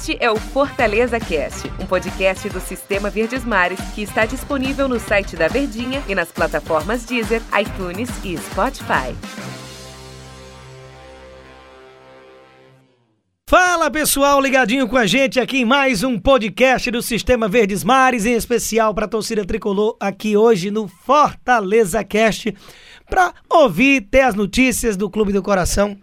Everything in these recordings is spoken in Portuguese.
Este é o Fortaleza Cast, um podcast do Sistema Verdes Mares que está disponível no site da Verdinha e nas plataformas Deezer, iTunes e Spotify. Fala pessoal, ligadinho com a gente aqui em mais um podcast do Sistema Verdes Mares, em especial para a torcida tricolor aqui hoje no Fortaleza Cast, para ouvir, ter as notícias do Clube do Coração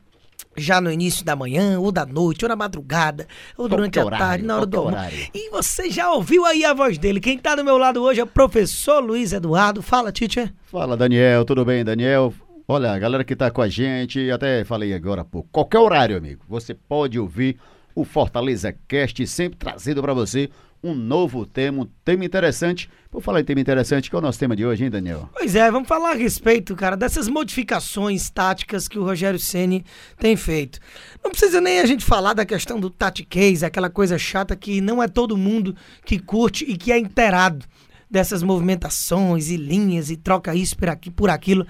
já no início da manhã, ou da noite, ou na madrugada, ou durante Qualquer a tarde, horário, na hora do almoço. horário. E você já ouviu aí a voz dele. Quem tá do meu lado hoje é o professor Luiz Eduardo. Fala, teacher. Fala, Daniel, tudo bem, Daniel? Olha, a galera que tá com a gente, até falei agora há pouco, qualquer horário, amigo, você pode ouvir o Fortaleza Cast, sempre trazendo pra você um novo tema, um tema interessante. Por falar em tema interessante, qual é o nosso tema de hoje, hein, Daniel? Pois é, vamos falar a respeito, cara, dessas modificações táticas que o Rogério Ceni tem feito. Não precisa nem a gente falar da questão do tactiquez, aquela coisa chata que não é todo mundo que curte e que é inteirado dessas movimentações e linhas e troca isso por, aqui, por aquilo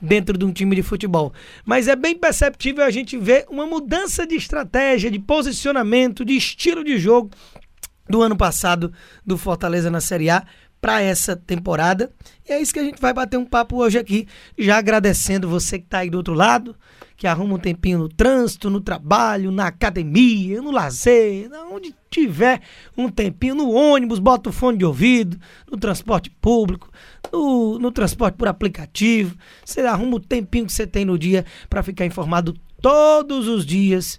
dentro de um time de futebol. Mas é bem perceptível a gente ver uma mudança de estratégia, de posicionamento, de estilo de jogo do ano passado do Fortaleza na Série A para essa temporada. E é isso que a gente vai bater um papo hoje aqui, já agradecendo você que está aí do outro lado, que arruma um tempinho no trânsito, no trabalho, na academia, no lazer, onde tiver um tempinho, no ônibus, bota o fone de ouvido, no transporte público, no, no transporte por aplicativo. Você arruma o tempinho que você tem no dia para ficar informado todos os dias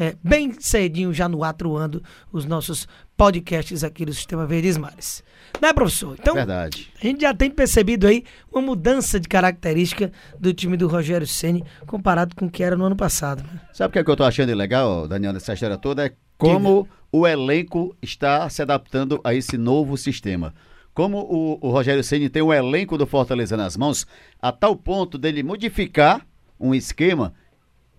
é, bem cedinho, já no atuando os nossos podcasts aqui do Sistema Verdes Mares. Né, professor? Então, Verdade. a gente já tem percebido aí uma mudança de característica do time do Rogério Ceni comparado com o que era no ano passado. né? Sabe o que, é que eu tô achando legal, Daniel, dessa história toda? É como o elenco está se adaptando a esse novo sistema. Como o, o Rogério Ceni tem o elenco do Fortaleza nas mãos, a tal ponto dele modificar um esquema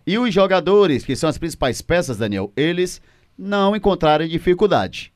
e os jogadores, que são as principais peças, Daniel, eles não encontrarem dificuldade.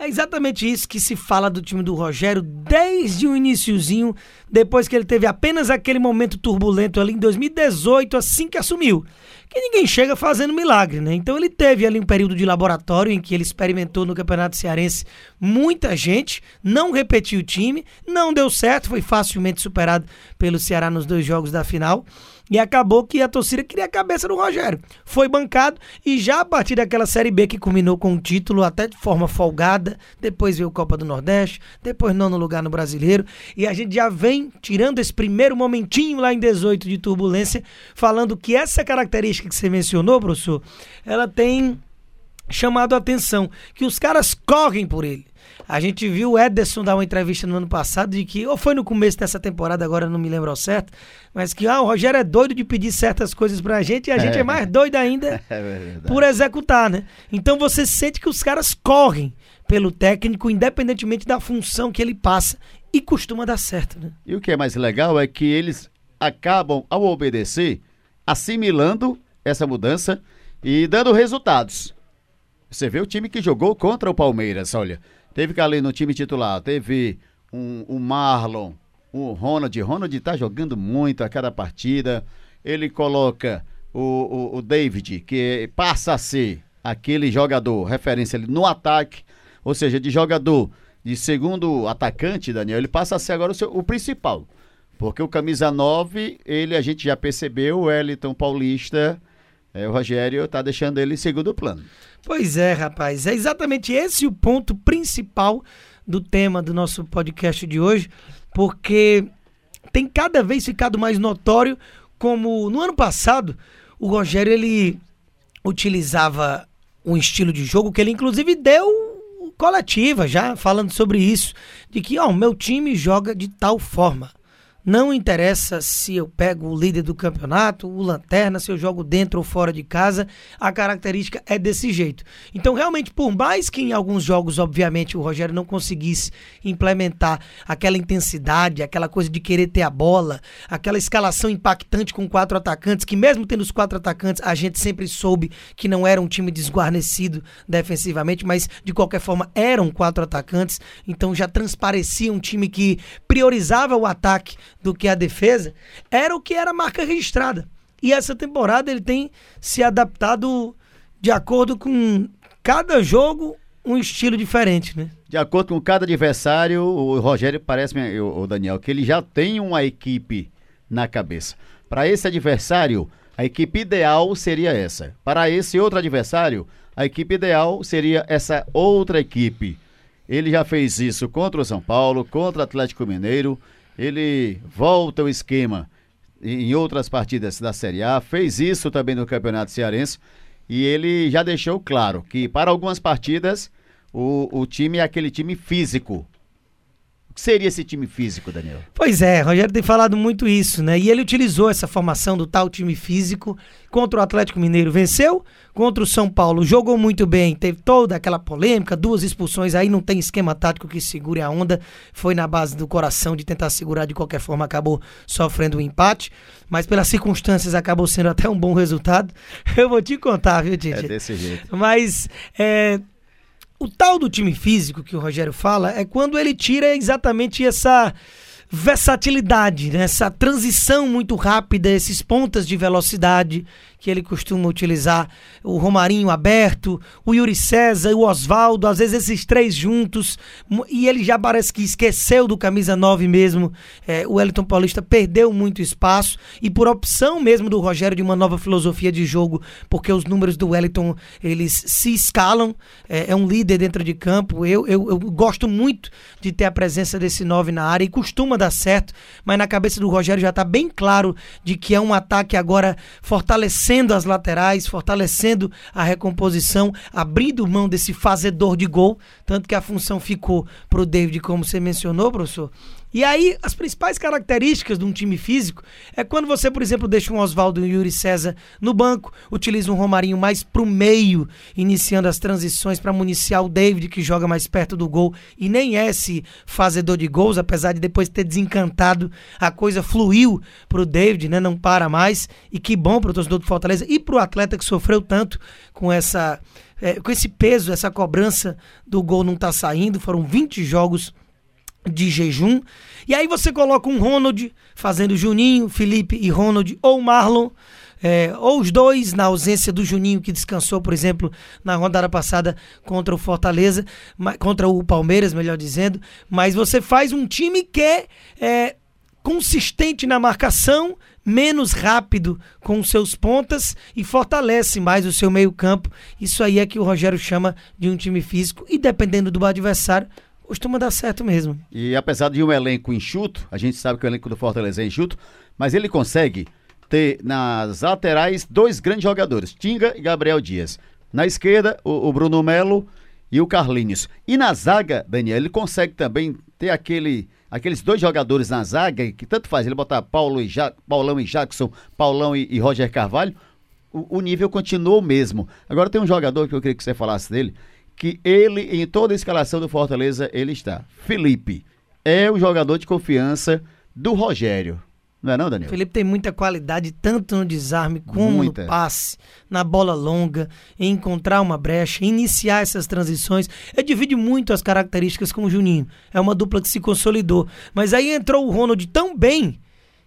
É exatamente isso que se fala do time do Rogério desde o iniciozinho, depois que ele teve apenas aquele momento turbulento ali em 2018, assim que assumiu. Que ninguém chega fazendo milagre, né? Então ele teve ali um período de laboratório em que ele experimentou no Campeonato Cearense muita gente, não repetiu o time, não deu certo, foi facilmente superado pelo Ceará nos dois jogos da final. E acabou que a torcida queria a cabeça do Rogério. Foi bancado e já a partir daquela Série B que culminou com o título até de forma folgada, depois veio Copa do Nordeste, depois nono lugar no Brasileiro, e a gente já vem tirando esse primeiro momentinho lá em 18 de turbulência, falando que essa característica que você mencionou, professor, ela tem chamado a atenção, que os caras correm por ele. A gente viu o Ederson dar uma entrevista no ano passado de que, ou foi no começo dessa temporada, agora não me lembro ao certo, mas que ah, o Rogério é doido de pedir certas coisas pra gente e a gente é mais doido ainda É por executar, né? Então você sente que os caras correm pelo técnico, independentemente da função que ele passa, e costuma dar certo, né? E o que é mais legal é que eles acabam, ao obedecer, assimilando essa mudança e dando resultados. Você vê o time que jogou contra o Palmeiras, olha. Teve que ali no time titular, teve um, o Marlon, o Ronald. Ronald tá jogando muito a cada partida. Ele coloca o, o, o David, que passa a ser aquele jogador, referência ali no ataque, ou seja, de jogador de segundo atacante, Daniel, ele passa a ser agora o, seu- o principal. Porque o camisa 9, ele a gente já percebeu, o Wellington Paulista, é, o Rogério tá deixando ele em segundo plano. Pois é, rapaz. É exatamente esse o ponto principal do tema do nosso podcast de hoje, porque tem cada vez ficado mais notório como no ano passado o Rogério ele utilizava um estilo de jogo que ele inclusive deu coletiva já falando sobre isso, de que ó, o meu time joga de tal forma. Não interessa se eu pego o líder do campeonato, o lanterna, se eu jogo dentro ou fora de casa, a característica é desse jeito. Então, realmente, por mais que em alguns jogos, obviamente, o Rogério não conseguisse implementar aquela intensidade, aquela coisa de querer ter a bola, aquela escalação impactante com quatro atacantes, que mesmo tendo os quatro atacantes, a gente sempre soube que não era um time desguarnecido defensivamente, mas de qualquer forma eram quatro atacantes, então já transparecia um time que priorizava o ataque do que a defesa, era o que era marca registrada. E essa temporada ele tem se adaptado de acordo com cada jogo um estilo diferente, né? De acordo com cada adversário, o Rogério parece, o Daniel, que ele já tem uma equipe na cabeça. Para esse adversário, a equipe ideal seria essa. Para esse outro adversário, a equipe ideal seria essa outra equipe. Ele já fez isso contra o São Paulo, contra o Atlético Mineiro. Ele volta o esquema em outras partidas da Série A, fez isso também no Campeonato Cearense. E ele já deixou claro que para algumas partidas o, o time é aquele time físico. Seria esse time físico, Daniel? Pois é, Rogério tem falado muito isso, né? E ele utilizou essa formação do tal time físico contra o Atlético Mineiro. Venceu contra o São Paulo, jogou muito bem, teve toda aquela polêmica, duas expulsões, aí não tem esquema tático que segure a onda. Foi na base do coração de tentar segurar de qualquer forma, acabou sofrendo um empate mas pelas circunstâncias acabou sendo até um bom resultado. Eu vou te contar, viu, Tite? É desse jeito. Mas é, o tal do time físico que o Rogério fala é quando ele tira exatamente essa versatilidade, né? essa transição muito rápida, esses pontas de velocidade que ele costuma utilizar, o Romarinho aberto, o Yuri César, o Oswaldo, às vezes esses três juntos, e ele já parece que esqueceu do camisa 9 mesmo. É, o Wellington Paulista perdeu muito espaço e por opção mesmo do Rogério de uma nova filosofia de jogo, porque os números do Wellington eles se escalam, é, é um líder dentro de campo. Eu, eu, eu gosto muito de ter a presença desse 9 na área e costuma dar certo, mas na cabeça do Rogério já está bem claro de que é um ataque agora fortalecendo as laterais, fortalecendo a recomposição, abrindo mão desse fazedor de gol, tanto que a função ficou para o David, como você mencionou, professor, e aí, as principais características de um time físico é quando você, por exemplo, deixa um Oswaldo e um Yuri César no banco, utiliza um Romarinho mais pro meio, iniciando as transições para municiar o David, que joga mais perto do gol e nem é esse fazedor de gols, apesar de depois ter desencantado, a coisa fluiu pro David, né? Não para mais. E que bom pro torcedor do Fortaleza e pro atleta que sofreu tanto com essa. É, com esse peso, essa cobrança do gol não tá saindo. Foram 20 jogos de jejum. E aí você coloca um Ronald fazendo Juninho, Felipe e Ronald, ou Marlon, é, ou os dois, na ausência do Juninho, que descansou, por exemplo, na rodada passada contra o Fortaleza, contra o Palmeiras, melhor dizendo. Mas você faz um time que é, é consistente na marcação, menos rápido com seus pontas e fortalece mais o seu meio-campo. Isso aí é que o Rogério chama de um time físico e dependendo do adversário, costuma dar certo mesmo. E apesar de um elenco enxuto, a gente sabe que o elenco do Fortaleza é enxuto, mas ele consegue ter nas laterais dois grandes jogadores, Tinga e Gabriel Dias. Na esquerda, o, o Bruno Melo e o Carlinhos. E na zaga, Daniel, ele consegue também ter aquele, aqueles dois jogadores na zaga, que tanto faz, ele botar Paulo e ja, Paulão e Jackson, Paulão e, e Roger Carvalho, o, o nível continua o mesmo. Agora tem um jogador que eu queria que você falasse dele, que ele, em toda a escalação do Fortaleza, ele está. Felipe é o jogador de confiança do Rogério. Não é não, Daniel? Felipe tem muita qualidade, tanto no desarme como muita. no passe, na bola longa, em encontrar uma brecha, iniciar essas transições. Ele divide muito as características com o Juninho. É uma dupla que se consolidou. Mas aí entrou o Ronald tão bem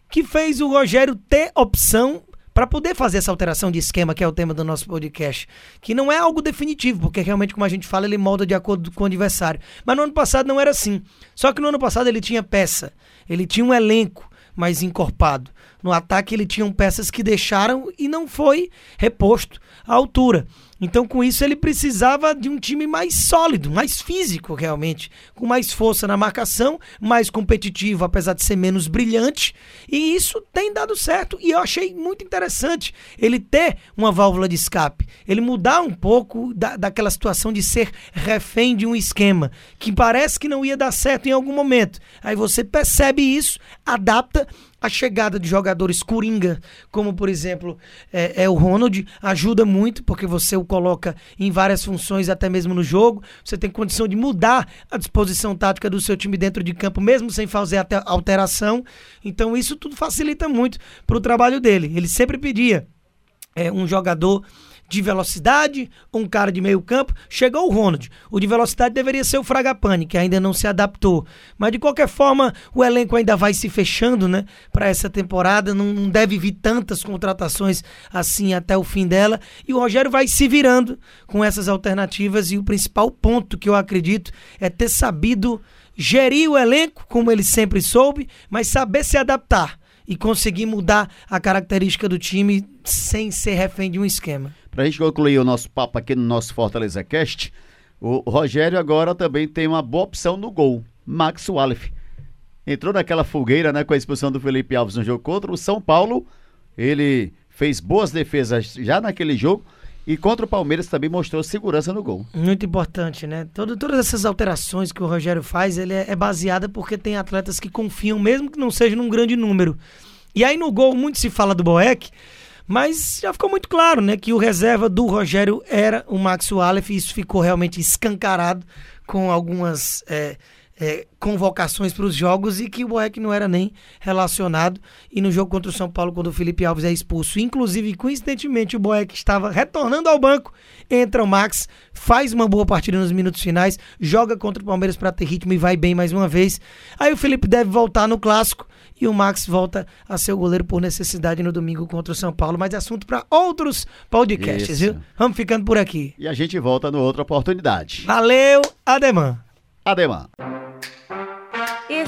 que fez o Rogério ter opção para poder fazer essa alteração de esquema, que é o tema do nosso podcast, que não é algo definitivo, porque realmente, como a gente fala, ele molda de acordo com o adversário. Mas no ano passado não era assim. Só que no ano passado ele tinha peça, ele tinha um elenco mais encorpado. No ataque ele tinha peças que deixaram e não foi reposto à altura. Então, com isso, ele precisava de um time mais sólido, mais físico, realmente, com mais força na marcação, mais competitivo, apesar de ser menos brilhante. E isso tem dado certo. E eu achei muito interessante ele ter uma válvula de escape, ele mudar um pouco da, daquela situação de ser refém de um esquema que parece que não ia dar certo em algum momento. Aí você percebe isso, adapta a chegada de jogadores coringa, como por exemplo é, é, o Ronald, ajuda muito, porque você o coloca em várias funções, até mesmo no jogo. Você tem condição de mudar a disposição tática do seu time dentro de campo, mesmo sem fazer alteração. Então, isso tudo facilita muito para o trabalho dele. Ele sempre pedia é, um jogador de velocidade, um cara de meio campo. Chegou o Ronald. O de velocidade deveria ser o Fragapane, que ainda não se adaptou. Mas de qualquer forma, o elenco ainda vai se fechando, né? Para essa temporada. Não, não deve vir tantas contratações assim até o fim dela. E o Rogério vai se virando com essas alternativas. E o principal ponto que eu acredito é ter sabido gerir o elenco, como ele sempre soube, mas saber se adaptar e conseguir mudar a característica do time sem ser refém de um esquema. Para a gente concluir o nosso papo aqui no nosso Fortaleza Cast, o Rogério agora também tem uma boa opção no gol, Max Wallace. Entrou naquela fogueira né, com a expulsão do Felipe Alves no jogo contra o São Paulo. Ele fez boas defesas já naquele jogo e contra o Palmeiras também mostrou segurança no gol. Muito importante, né? Todo, todas essas alterações que o Rogério faz, ele é, é baseada porque tem atletas que confiam, mesmo que não seja num grande número. E aí no gol muito se fala do Boeck, mas já ficou muito claro, né, que o reserva do Rogério era o Max Wallace e isso ficou realmente escancarado com algumas é, é, convocações para os jogos e que o Boeck não era nem relacionado. E no jogo contra o São Paulo, quando o Felipe Alves é expulso, inclusive, coincidentemente, o Boeck estava retornando ao banco. Entra o Max, faz uma boa partida nos minutos finais, joga contra o Palmeiras para ter ritmo e vai bem mais uma vez. Aí o Felipe deve voltar no clássico e o Max volta a ser o goleiro por necessidade no domingo contra o São Paulo. Mas assunto para outros podcasts, Isso. viu? Vamos ficando por aqui. E a gente volta no outra oportunidade. Valeu, Ademã. Ademã.